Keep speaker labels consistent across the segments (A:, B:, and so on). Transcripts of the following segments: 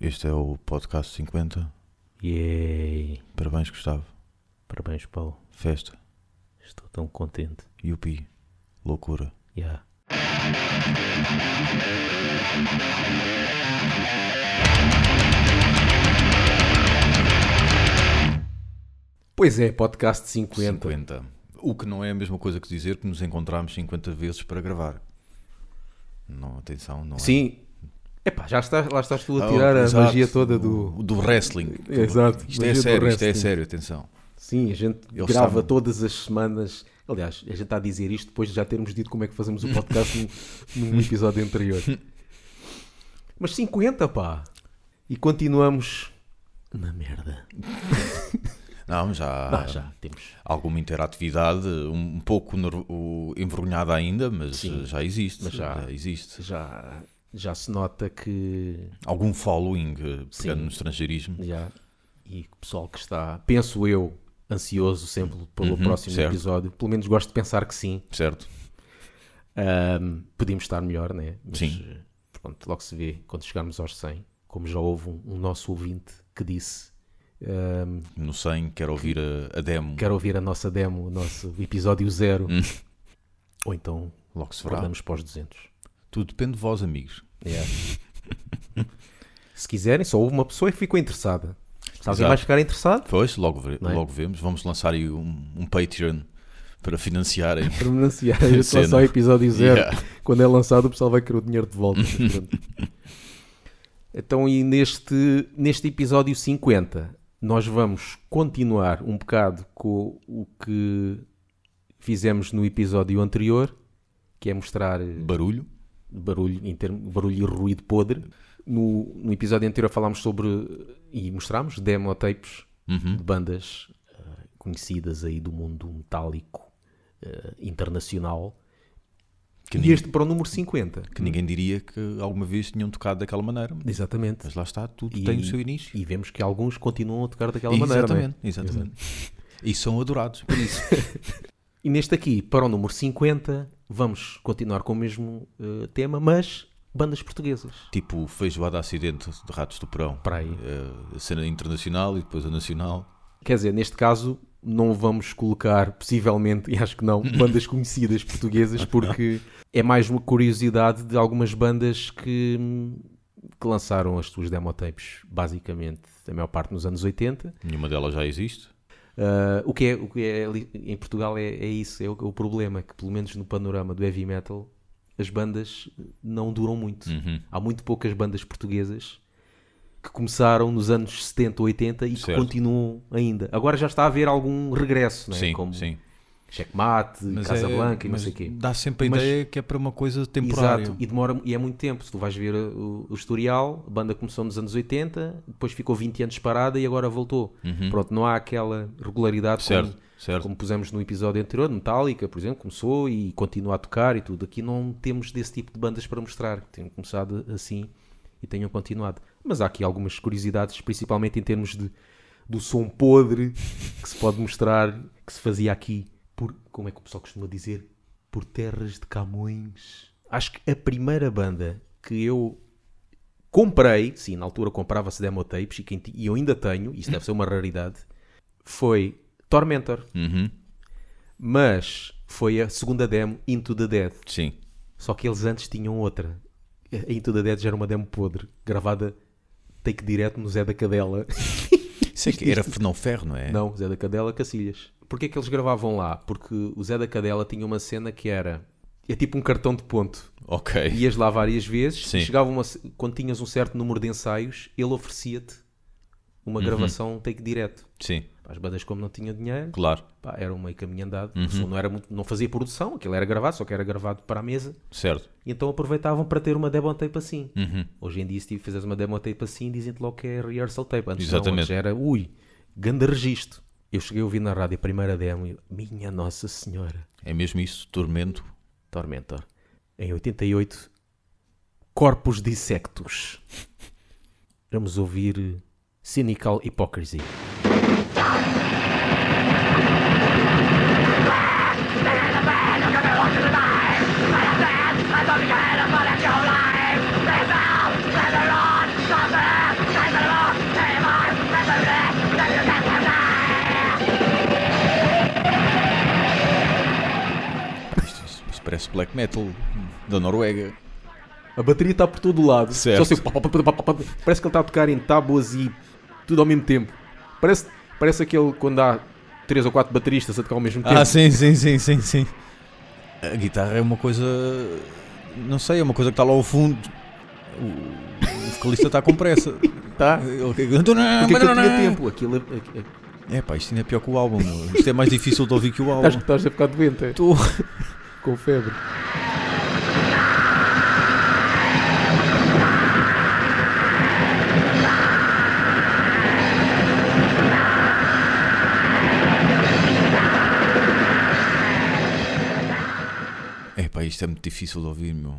A: Este é o podcast 50.
B: Yay!
A: Parabéns, Gustavo.
B: Parabéns, Paulo.
A: Festa.
B: Estou tão contente.
A: Yupi. Loucura.
B: Yeah. Pois é, podcast 50.
A: 50. O que não é a mesma coisa que dizer que nos encontramos 50 vezes para gravar. Não, atenção, não é.
B: Epá, já estás, lá estás tu a
A: Ah,
B: tirar a
A: exato.
B: magia toda do.
A: Do wrestling.
B: Exato,
A: Isto é sério, isto é sério, atenção.
B: Sim, a gente
A: Eles
B: grava
A: sabem.
B: todas as semanas. Aliás, a gente está a dizer isto depois de já termos dito como é que fazemos o podcast num, num episódio anterior. Mas 50, pá! E continuamos na merda.
A: Não, já,
B: Ah, já, temos.
A: alguma interatividade, um, pouco envergonhada ainda, mas
B: Sim,
A: já existe.
B: mas já-
A: existe.
B: Já, já se nota que.
A: Algum following, eh,
B: Sim.
A: pegando no estrangeirismo.
B: Já, e o pessoal que está, penso eu, ansioso sempre pelo
A: Uhum,
B: próximo
A: certo.
B: episódio. Pelo menos gosto de pensar que sim.
A: Certo?
B: Ahm, podíamos estar melhor, né? Mas,
A: Sim.
B: eh, Pronto, logo se vê quando chegarmos aos 100. Como já houve um, um nosso ouvinte que disse: ahm,
A: No 100, quero ouvir a, a demo.
B: Quero ouvir a nossa demo, o nosso episódio zero.
A: Hum.
B: Ou então
A: Logo se verá.
B: para os 200.
A: Tudo depende de vós, amigos.
B: Yeah. se quiserem, só houve uma pessoa que ficou interessada. Se alguém vai ficar interessado,
A: Pois, logo, ve-
B: é?
A: logo vemos. Vamos lançar aí um, um Patreon para financiarem.
B: para financiar a gente
A: Cena.
B: lançar o episódio zero.
A: Yeah.
B: Quando é lançado, o pessoal vai querer o dinheiro de volta. então, e neste, neste episódio 50, nós vamos continuar um bocado com o que fizemos no episódio anterior, que é mostrar
A: Barulho.
B: Barulho, em termo, barulho e ruído podre. No, no episódio anterior falámos sobre e mostramos demo tapes
A: Uhum.
B: de bandas eh, conhecidas aí do mundo metálico eh, internacional.
A: Que,
B: E
A: ninguém,
B: este para o número 50.
A: que ninguém diria que alguma vez tinham tocado daquela maneira.
B: Exatamente.
A: Mas lá está, tudo
B: E-
A: tem o seu início.
B: E vemos que alguns continuam a tocar daquela maneira. não é?
A: exatamente, exatamente. E são adorados por isso.
B: E neste aqui, para o número 50, vamos continuar com o mesmo eh, tema, mas bandas portuguesas.
A: tipo feijoada acidente de Ratos do Porão.
B: Para aí.
A: Eh, a cena internacional e depois a nacional.
B: Quer dizer, neste caso, não vamos colocar, possivelmente, e acho que não, bandas conhecidas portuguesas, porque é mais uma curiosidade de algumas bandas que, hum, que lançaram as suas demotapes, basicamente, a maior parte nos anos 80.
A: Nenhuma delas já existe.
B: Uh, o que é, o que é ali em Portugal é, é isso, é o, o problema, que pelo menos no panorama do heavy metal, as bandas não duram muito.
A: Uhum.
B: Há muito poucas bandas portuguesas que começaram nos anos 70, 80 e que
A: Certo.
B: continuam ainda. Agora já está a haver algum regresso, não é?
A: Sim,
B: como
A: sim.
B: Checkmate,
A: Mas
B: Casablanca
A: é-
B: e não sei o quê.
A: Dá sempre a
B: Mas-
A: ideia que é para uma coisa temporária.
B: Exato, e demora e é muito tempo. Se tu vais ver uh, o, o historial, a banda começou nos anos 80, depois ficou 20 anos parada e agora voltou. Pronto, não há aquela regularidade
A: Uhum. Certo,
B: como,
A: certo.
B: como pusemos no episódio anterior, Metallica, por exemplo, começou e continua a tocar e tudo. Aqui não temos desse tipo de bandas para mostrar, que tenham começado assim e tenham continuado. Mas há aqui algumas curiosidades, principalmente em termos de, do som podre que se pode mostrar, que se fazia aqui por, como é que o pessoal costuma dizer, por terras de Camões. Acho que a primeira banda que eu comprei, sim, na altura comprava-se demo tapes e, e eu ainda tenho, isso deve ser uma raridade, foi Tormentor.
A: Uhum.
B: Mas foi a segunda demo, Into the Dead.
A: Sim.
B: Só que eles antes tinham outra. A Into the Dead já era uma demo podre, gravada take direto no Zé da Cadela.
A: Isso é que era Fernão Ferro, não é?
B: Não, Zé da Cadela Cacilhas. Porquê que eles gravavam lá? Porque o Zé da Cadela tinha uma cena que era. É tipo um cartão de ponto.
A: Ok.
B: Ias lá várias vezes,
A: Sim.
B: chegava uma, quando tinhas um certo número de ensaios, ele oferecia-te uma
A: Uhum.
B: gravação take direto.
A: Sim,
B: As bandas, como não tinham dinheiro,
A: claro.
B: pá, era um meio caminho andado.
A: Uhum.
B: Não, era muito, não fazia produção, aquilo era gravado, só que era gravado para a mesa.
A: Certo.
B: E então aproveitavam para ter uma demo tape assim.
A: Uhum.
B: Hoje em dia, se tu fizeres uma demo tape assim, dizem-te logo que é rehearsal tape. Antes
A: Exatamente.
B: não, antes era, ui, ganda registro. Eu cheguei a ouvir na rádio a primeira demo e minha Nossa Senhora,
A: É mesmo isso, tormento.
B: Tormentor. Em 88, Corpos Dissectus. Vamos ouvir Cynical Hypocrisy.
A: Esse black metal da Noruega.
B: A bateria está por todo lado.
A: Certo.
B: Só pá, pá, pá. Parece que ele está a tocar em tábuas e tudo ao mesmo tempo. Parece, parece aquele quando há três ou quatro bateristas a tocar ao mesmo tempo.
A: Ah, sim, sim, sim, sim, sim. A guitarra é uma coisa. Não sei, é uma coisa que está lá ao fundo. O, o vocalista está com pressa.
B: Tá.
A: Ele-
B: Porque aquilo tinha tempo. Aquilo, aquilo,
A: É pá, isto ainda é pior que o álbum. meu. Isto é mais difícil de ouvir que o álbum.
B: Estás, estás a ficar doente, é?
A: Estou.
B: Com febre.
A: É pá, isto é muito difícil de ouvir, meu.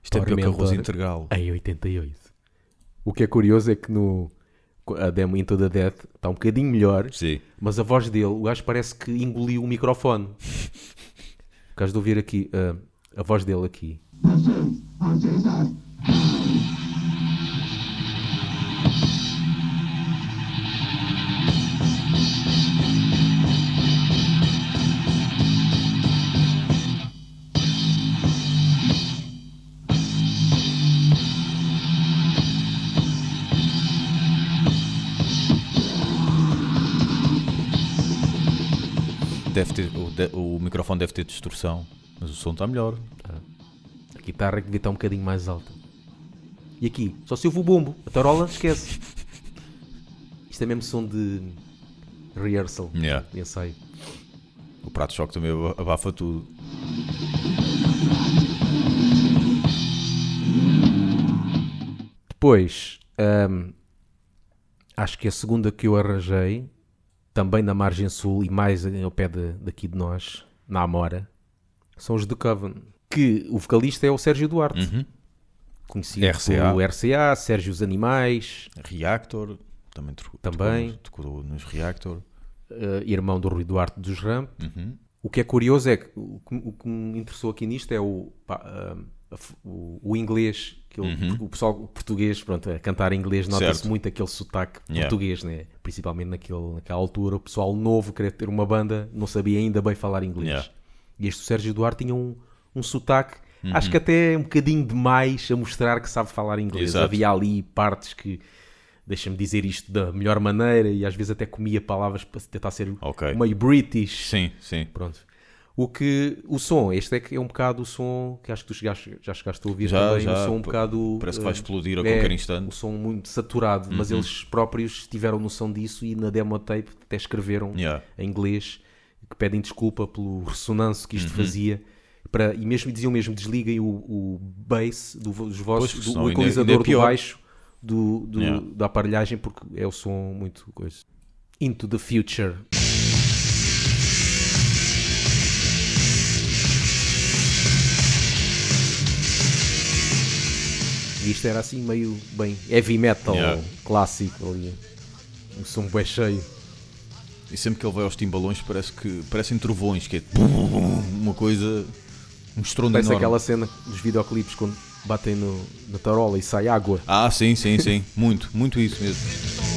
A: Isto é pior que arroz integral.
B: Em 88. O que é curioso é que no a demo Into the Death está um bocadinho melhor,
A: Sim.
B: mas a voz dele, o gajo parece que engoliu o microfone. Gajo de ouvir aqui, ah, a voz dele aqui.
A: Deve ter, o, de- o microfone deve ter distorção, mas o som está melhor.
B: A guitarra que devia estar um bocadinho mais alta. E aqui, só se ouve o bombo. A tarola, esquece. Isto é mesmo som de rehearsal,
A: Yeah.
B: de ensaio.
A: O prato de choque também aba- abafa tudo.
B: Depois, hum, acho que a segunda que eu arranjei, também na margem sul e mais ao pé de- daqui de nós, na Amora, são os The Coven. Que o vocalista é o Sérgio Duarte,
A: Uhum.
B: conhecido
A: RCA.
B: pelo RCA, Sérgio os Animais,
A: Reactor, também, tocou-
B: Também.
A: Tocou, nos Reactor.
B: eh, irmão do Rui Duarte dos Ramp.
A: Uhum.
B: O que é curioso é que o que, o que me interessou aqui nisto é o, pá, f- o, o inglês, que ele-
A: Uhum.
B: o pessoal português, pronto, a cantar inglês nota-se muito aquele sotaque
A: Yeah.
B: português, né? principalmente naquele, naquela altura, o pessoal novo queria ter uma banda, não sabia ainda bem falar inglês.
A: Yeah.
B: E este Sérgio Duarte tinha um, um sotaque, acho que até um bocadinho demais a mostrar que sabe falar inglês.
A: Exato.
B: Havia ali partes que, deixa-me dizer isto da melhor maneira, e às vezes até comia palavras para tentar ser
A: Ok.
B: meio British.
A: Sim, sim.
B: Pronto. O que o som, este é que é um bocado o som que acho que tu chegaste, já chegaste a ouvir
A: Já,
B: também,
A: já,
B: um som um bocado
A: parece que vai
B: eh,
A: explodir a
B: é,
A: qualquer instante. Uhum.
B: O som muito saturado, mas eles próprios tiveram noção disso e na demo tape até escreveram
A: Yeah.
B: em inglês que pedem desculpa pelo ressonância que
A: Uhum.
B: isto fazia. Para, e mesmo diziam mesmo desliguem o, o bass do, dos vossos,
A: Pois,
B: do, o
A: ainda é
B: equalizador do
A: pior.
B: baixo do, do-
A: Yeah.
B: da aparelhagem porque é o som muito coisa. Into the Future. E isto era assim meio bem heavy metal
A: Yeah.
B: clássico ali. Um som bem cheio.
A: E sempre que ele vai aos timbalões parece que parecem trovões, que é uma coisa. um estrondo
B: Parece
A: enorme.
B: aquela cena dos videoclipes quando batem no, na tarola e sai água.
A: Ah, sim, sim, sim. Muito, muito isso mesmo.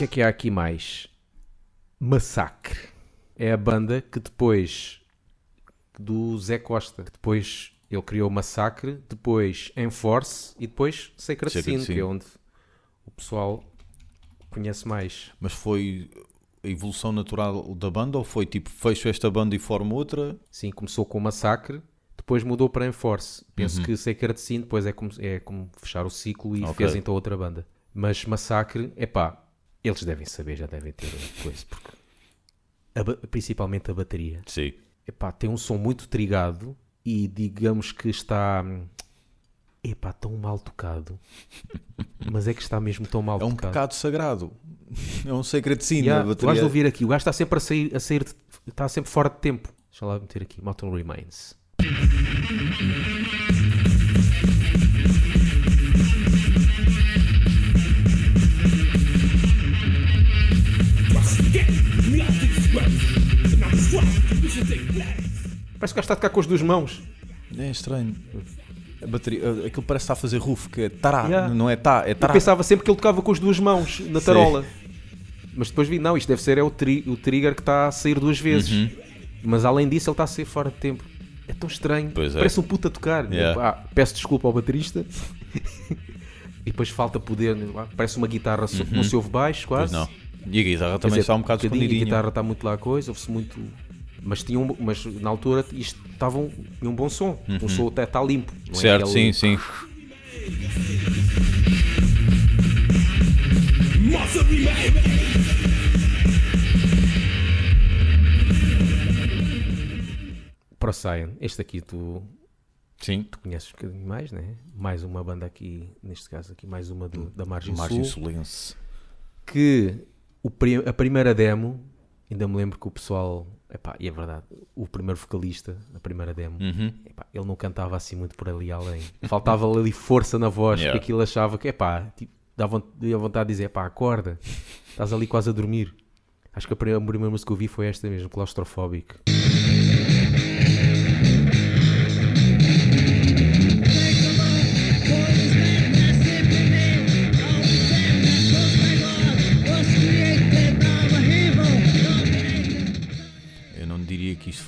B: Que é que há aqui mais? Massacre. É a banda que depois do Zé Costa, que depois ele criou Massacre, depois Enforce e depois Sacred
A: Sacred
B: Sin, que é onde o pessoal conhece mais.
A: Mas foi a evolução natural da banda ou foi tipo, fecho esta banda e formo outra?
B: Sim, começou com Massacre, depois mudou para Enforce. Penso
A: Uhum.
B: que Sacred Sin depois é como, é como fechar o ciclo e
A: Ok.
B: fez então outra banda. Mas Massacre, é pá, eles devem saber, já devem ter coisa, porque a principalmente a bateria.
A: Sim.
B: Epá, tem um som muito trigado e digamos que está hum, epá, tão mal tocado. Mas é que está mesmo tão mal
A: É um
B: tocado.
A: pecado sagrado. É um segredo sim
B: Yeah,
A: na
B: tu vais
A: bateria.
B: ouvir aqui, o gajo está sempre a sair, a sair de- está sempre fora de tempo. Deixa lá meter aqui, Mountain Remains. Parece que está a tocar com as duas mãos.
A: É estranho. A bateria, aquilo parece estar a fazer roof, que é tará,
B: Yeah.
A: não é tá, é
B: Eu
A: tará.
B: pensava sempre que ele tocava com as duas mãos na
A: Sim.
B: tarola. Mas depois vi, não, isto deve ser é o, tri- o trigger que está a sair duas vezes.
A: Uhum.
B: Mas além disso, ele está a sair fora de tempo. É tão estranho.
A: Pois é.
B: Parece um puta a tocar.
A: Yeah.
B: Pá, peço desculpa ao baterista. e depois falta poder. Parece uma guitarra, so- não se ouve baixo
A: Uhum.
B: Quase.
A: não. E a guitarra também
B: dizer,
A: está um bocado
B: bocadinho, A
A: escondidinha.
B: guitarra está muito lá a coisa, ouve-se muito. Mas, tinha um, mas na altura isto estava um, tinha um bom som. Um som até está limpo. é
A: Uhum. Certo,
B: aquele-
A: sim, sim.
B: Cyan, este aqui tu,
A: Sim.
B: tu conheces um bocadinho mais, né? Mais uma banda aqui, neste caso aqui, mais uma do- da Margem,
A: Margem
B: Sul.
A: Sulense.
B: Que o a primeira demo, ainda me lembro que o pessoal, epá, e é verdade, o primeiro vocalista, na primeira demo,
A: Uhum.
B: epá, ele não cantava assim muito por ali além. Faltava ali força na voz,
A: Yeah.
B: porque aquilo achava que, epá, tipo, dava von- vontade de dizer, epá, acorda, estás ali quase a dormir. Acho que a primeira, a primeira música que eu vi foi esta mesmo, Claustrofóbico.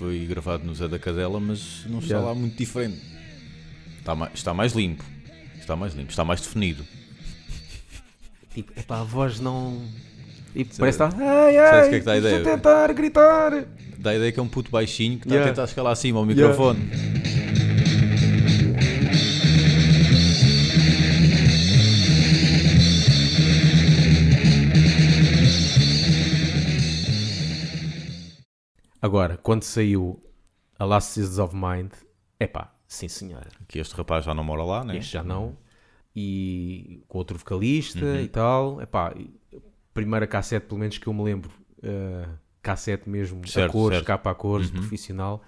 A: Foi gravado no Zé da Cadela, mas não está
B: Já.
A: lá muito diferente. Está mais, está mais limpo. Está mais limpo, está mais definido.
B: Tipo, epá, a voz não... Tipo, parece que está... Ai, ai,
A: o que é que dá a
B: estou
A: ideia?
B: tentar gritar.
A: Dá a ideia que é um puto baixinho que está
B: Yeah.
A: a tentar lá acima ao
B: Yeah. Agora, quando saiu A Last Seasons of Mind, epá, sim senhora.
A: Que este rapaz já não mora lá, né?
B: Este já não. E com outro vocalista
A: Uhum.
B: e tal. Epá, primeira cassete, pelo menos que eu me lembro, eh, cassete mesmo,
A: Certo,
B: a cores,
A: certo.
B: capa a cores,
A: Uhum.
B: profissional.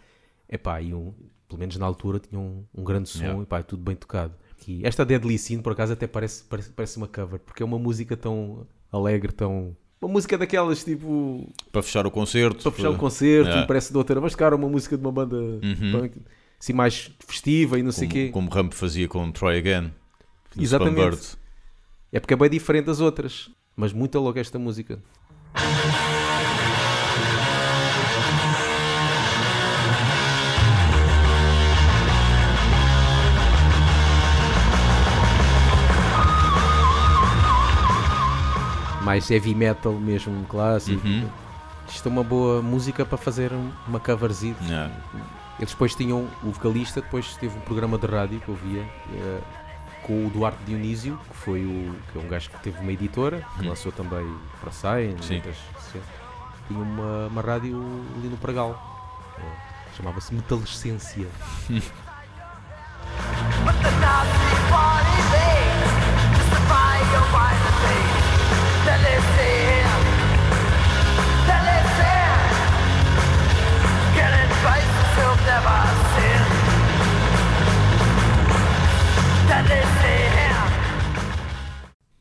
B: Epá, e um, pelo menos na altura tinha um, um grande som
A: Yeah.
B: e pá, tudo bem tocado. E esta Deadly Sin, por acaso, até parece, parece, parece uma cover, porque é uma música tão alegre, tão. Uma música daquelas tipo.
A: Para fechar o concerto.
B: para fechar o concerto,
A: Yeah.
B: e parece de outra, mas cara, uma música de uma banda
A: Uhum.
B: punk, assim mais festiva e não sei o quê.
A: Como, como Ramp fazia com Troy Again.
B: Exatamente. É porque é bem diferente das outras, mas muito louca esta música. Mais heavy metal mesmo, clássico.
A: Uhum.
B: Isto é uma boa música para fazer um- uma coverzinha.
A: Yeah.
B: Eles depois tinham o vocalista, depois teve um programa de rádio que eu via eh, com o Duarte Dionísio, que foi o que é um gajo que teve uma editora, que
A: Hum.
B: lançou também para
A: sim.
B: tinha uma, uma rádio ali no Pragal. eh, Chamava-se Metalescência.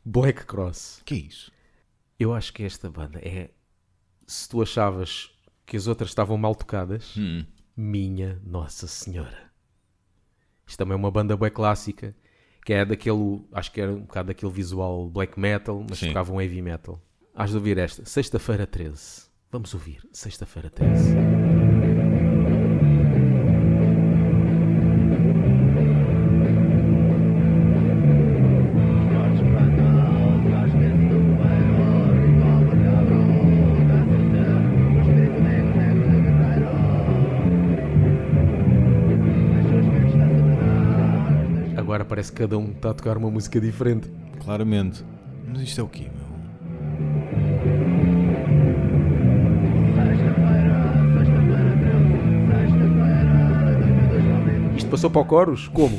B: Black Cross.
A: Que é isso?
B: Eu acho que esta banda é. Se tu achavas que as outras estavam mal tocadas,
A: Hum.
B: minha Nossa Senhora. Isto também é uma banda bem clássica, que é daquele, acho que era um bocado daquele visual black metal, mas
A: Sim.
B: tocavam heavy metal. Has de ouvir esta, Sexta-feira 13. Vamos ouvir, Sexta-feira 13. Parece que cada um está a tocar uma música diferente.
A: Claramente. Mas isto é o quê, meu?
B: Isto passou para o coros? Como?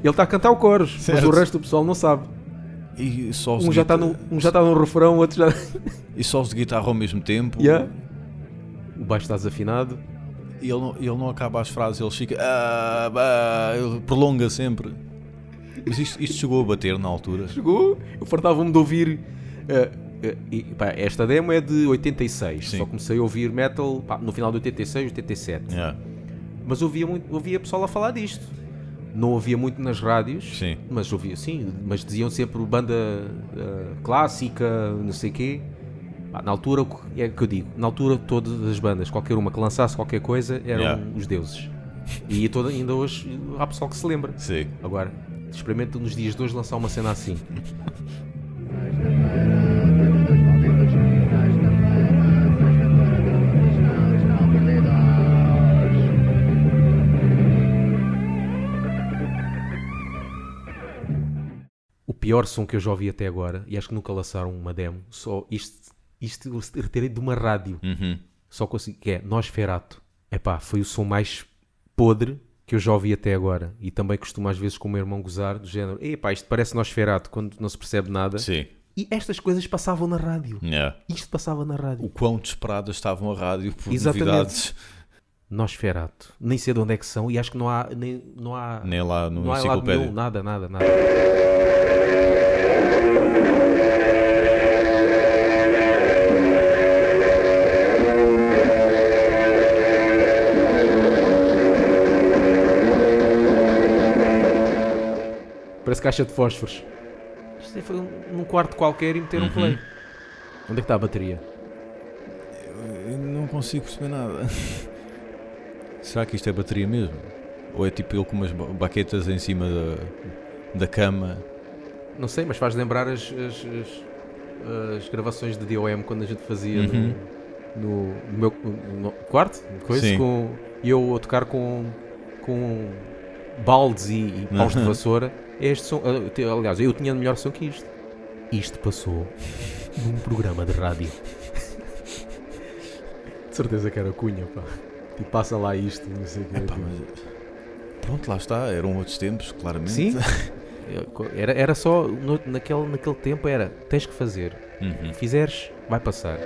B: Ele está a cantar o coros, mas
A: Certo.
B: o resto do pessoal não sabe.
A: E só
B: Um já está no, um já está no refrão, outro já.
A: E solos de guitarra ao mesmo tempo.
B: Yeah. O baixo está desafinado.
A: E ele não, ele não acaba as frases, ele fica. Ah, bah", ele prolonga sempre. Mas isto, isto chegou a bater na altura.
B: Chegou, eu fartava-me de ouvir. eh, eh, e, pá, esta demo é de 86,
A: Sim.
B: só comecei a ouvir metal pá, no final de 86, 87.
A: Yeah.
B: Mas ouvia, muito, ouvia pessoal a falar disto. não ouvia muito nas rádios,
A: Sim.
B: mas ouvia sim, mas diziam sempre banda eh, clássica, não sei quê. Pá, na altura, o é o que eu digo, na altura todas as bandas, qualquer uma que lançasse qualquer coisa, eram
A: Yeah.
B: os deuses. E toda, ainda hoje há pessoal que se lembra.
A: Sim.
B: Agora, experimenta nos dias de hoje lançar uma cena assim. O pior som que eu já ouvi até agora, e acho que nunca lançaram uma demo, só isto, isto retirei de uma rádio.
A: Uhum.
B: Só consigo, que é Nosferato. Epá, foi o som mais podre que eu já ouvi até agora. E também costumo às vezes com o meu irmão gozar, do género, epá, isto parece Nosferato, quando não se percebe nada.
A: Sim.
B: E estas coisas passavam na rádio.
A: Yeah.
B: Isto passava na rádio.
A: O quão desesperadas estavam a rádio por
B: Exatamente.
A: novidades.
B: Nosferato. Nem sei de onde é que são e acho que não há, nem, não há,
A: Nem lá no
B: não há
A: enciclopédia.
B: nenhum, nada, nada, nada. Parece caixa de fósforos. Isto foi um- num quarto qualquer e meteram um play. Onde é que está a bateria?
A: Eu não consigo perceber nada. Será que isto é bateria mesmo? Ou é tipo ele com umas ba- baquetas em cima da, da cama?
B: Não sei, mas faz lembrar as, as, as- as gravações de DOM quando a gente fazia
A: Uhum.
B: no, no, meu no quarto, coisa, com, e eu a tocar com, com baldes e, e paus de
A: Uhum.
B: vassoura. É Este som, ah, aliás, eu tinha melhor som que isto. Isto passou num programa de rádio. de certeza que era cunha, pá. Tipo, passa lá isto, não sei o quê.
A: Pá, mas- Pronto, lá está. Eram outros tempos, claramente.
B: Sim. Era, era só, no- naquele, naquele tempo era, tens que fazer.
A: Uhum.
B: Fizeres, vai passar.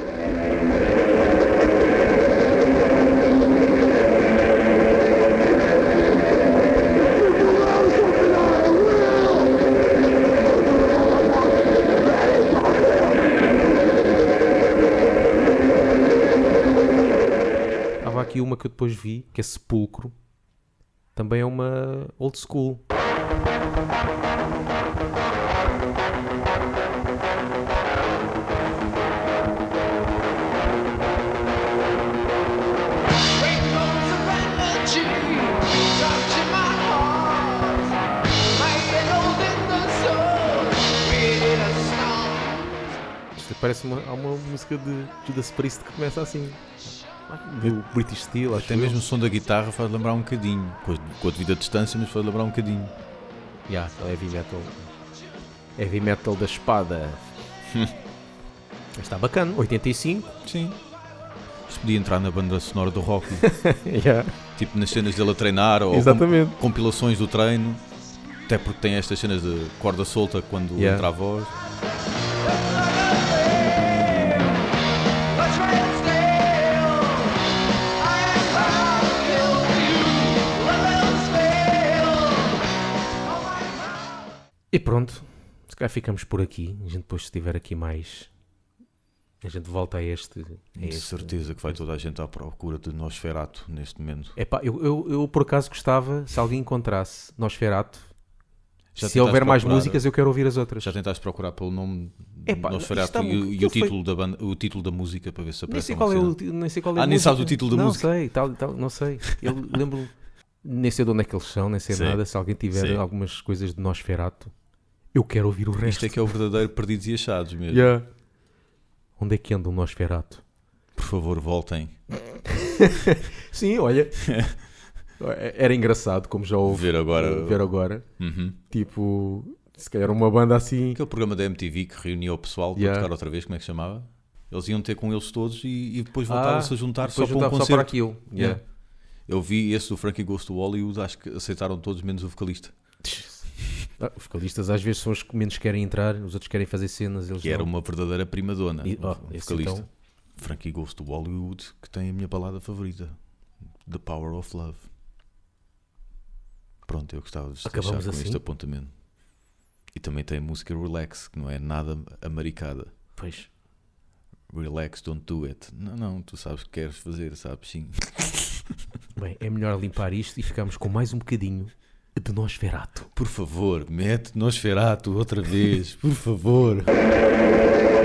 B: Aqui uma que eu depois vi, que é Sepulcro. Também é uma old school. Parece uma, uma música de Judas Priest que começa assim. Do British Steel,
A: Até
B: eu.
A: mesmo o som da guitarra faz lembrar um bocadinho. Com a, devida distância, mas faz lembrar um bocadinho.
B: Yeah, é heavy metal. Heavy metal da espada. Está bacana, 85.
A: Sim. Isto podia entrar na banda sonora do rock.
B: yeah.
A: tipo nas cenas dele a treinar ou
B: Exatamente.
A: compilações do treino. Até porque tem estas cenas de corda solta quando
B: Yeah.
A: entra a voz.
B: E pronto, se calhar ficamos por aqui. A gente depois se tiver aqui mais. A gente volta a este. A
A: De
B: este.
A: certeza que vai toda a gente à procura de Nosferato neste momento.
B: Epá, eu, eu, eu por acaso gostava, se alguém encontrasse Nosferato,
A: Já
B: se houver mais
A: procurar-
B: músicas, eu quero ouvir as outras.
A: Já tentaste procurar pelo nome
B: Epá,
A: Nosferato
B: está
A: e, e o
B: aquilo foi-
A: título da banda, o título da música para ver se
B: Nem
A: aparece
B: sei,
A: alguma
B: qual é o, nem sei qual é a
A: Ah, nem sabes o título da
B: não
A: música?
B: sei, tal, tal, não sei. Eu lembro, nem sei de onde é que eles são, nem sei
A: Sim.
B: nada. Se alguém tiver
A: Sim.
B: algumas coisas de Nosferato, eu quero ouvir o resto.
A: Isto é que é o verdadeiro Perdidos e Achados mesmo.
B: Yeah. Onde é que anda o Nosferato?
A: Por favor, voltem
B: Sim, olha. Era engraçado, como já houve.
A: ver agora.
B: Ver agora.
A: Uhum.
B: Tipo, se calhar uma banda assim.
A: Aquele programa da MTV que reunia o pessoal para
B: Yeah.
A: tocar outra vez, como é que se chamava? Eles iam ter com eles todos e, e depois voltavam-se a juntar só
B: Ah,
A: para um concerto.
B: só para aquilo.
A: Yeah.
B: Yeah.
A: Eu vi esse do Frankie Goes to Hollywood, acho que aceitaram todos, menos o vocalista.
B: Ah, os vocalistas às vezes são os que menos querem entrar, os outros querem fazer cenas. Eles
A: Que era
B: não.
A: uma verdadeira primadona.
B: Oh, esse
A: vocalista.
B: então-
A: Frankie Goes to Hollywood, que tem a minha balada favorita. The Power of Love. Pronto, eu gostava de
B: Acabamos
A: deixar com
B: assim?
A: este apontamento. E também tem a música Relax, que não é nada americada.
B: Pois.
A: Relax, don't do it. Não, não, tu sabes o que queres fazer, sabes sim.
B: Bem, é melhor limpar isto e ficamos com mais um bocadinho de Nosferato.
A: Por favor, mete Nosferato outra vez, por favor.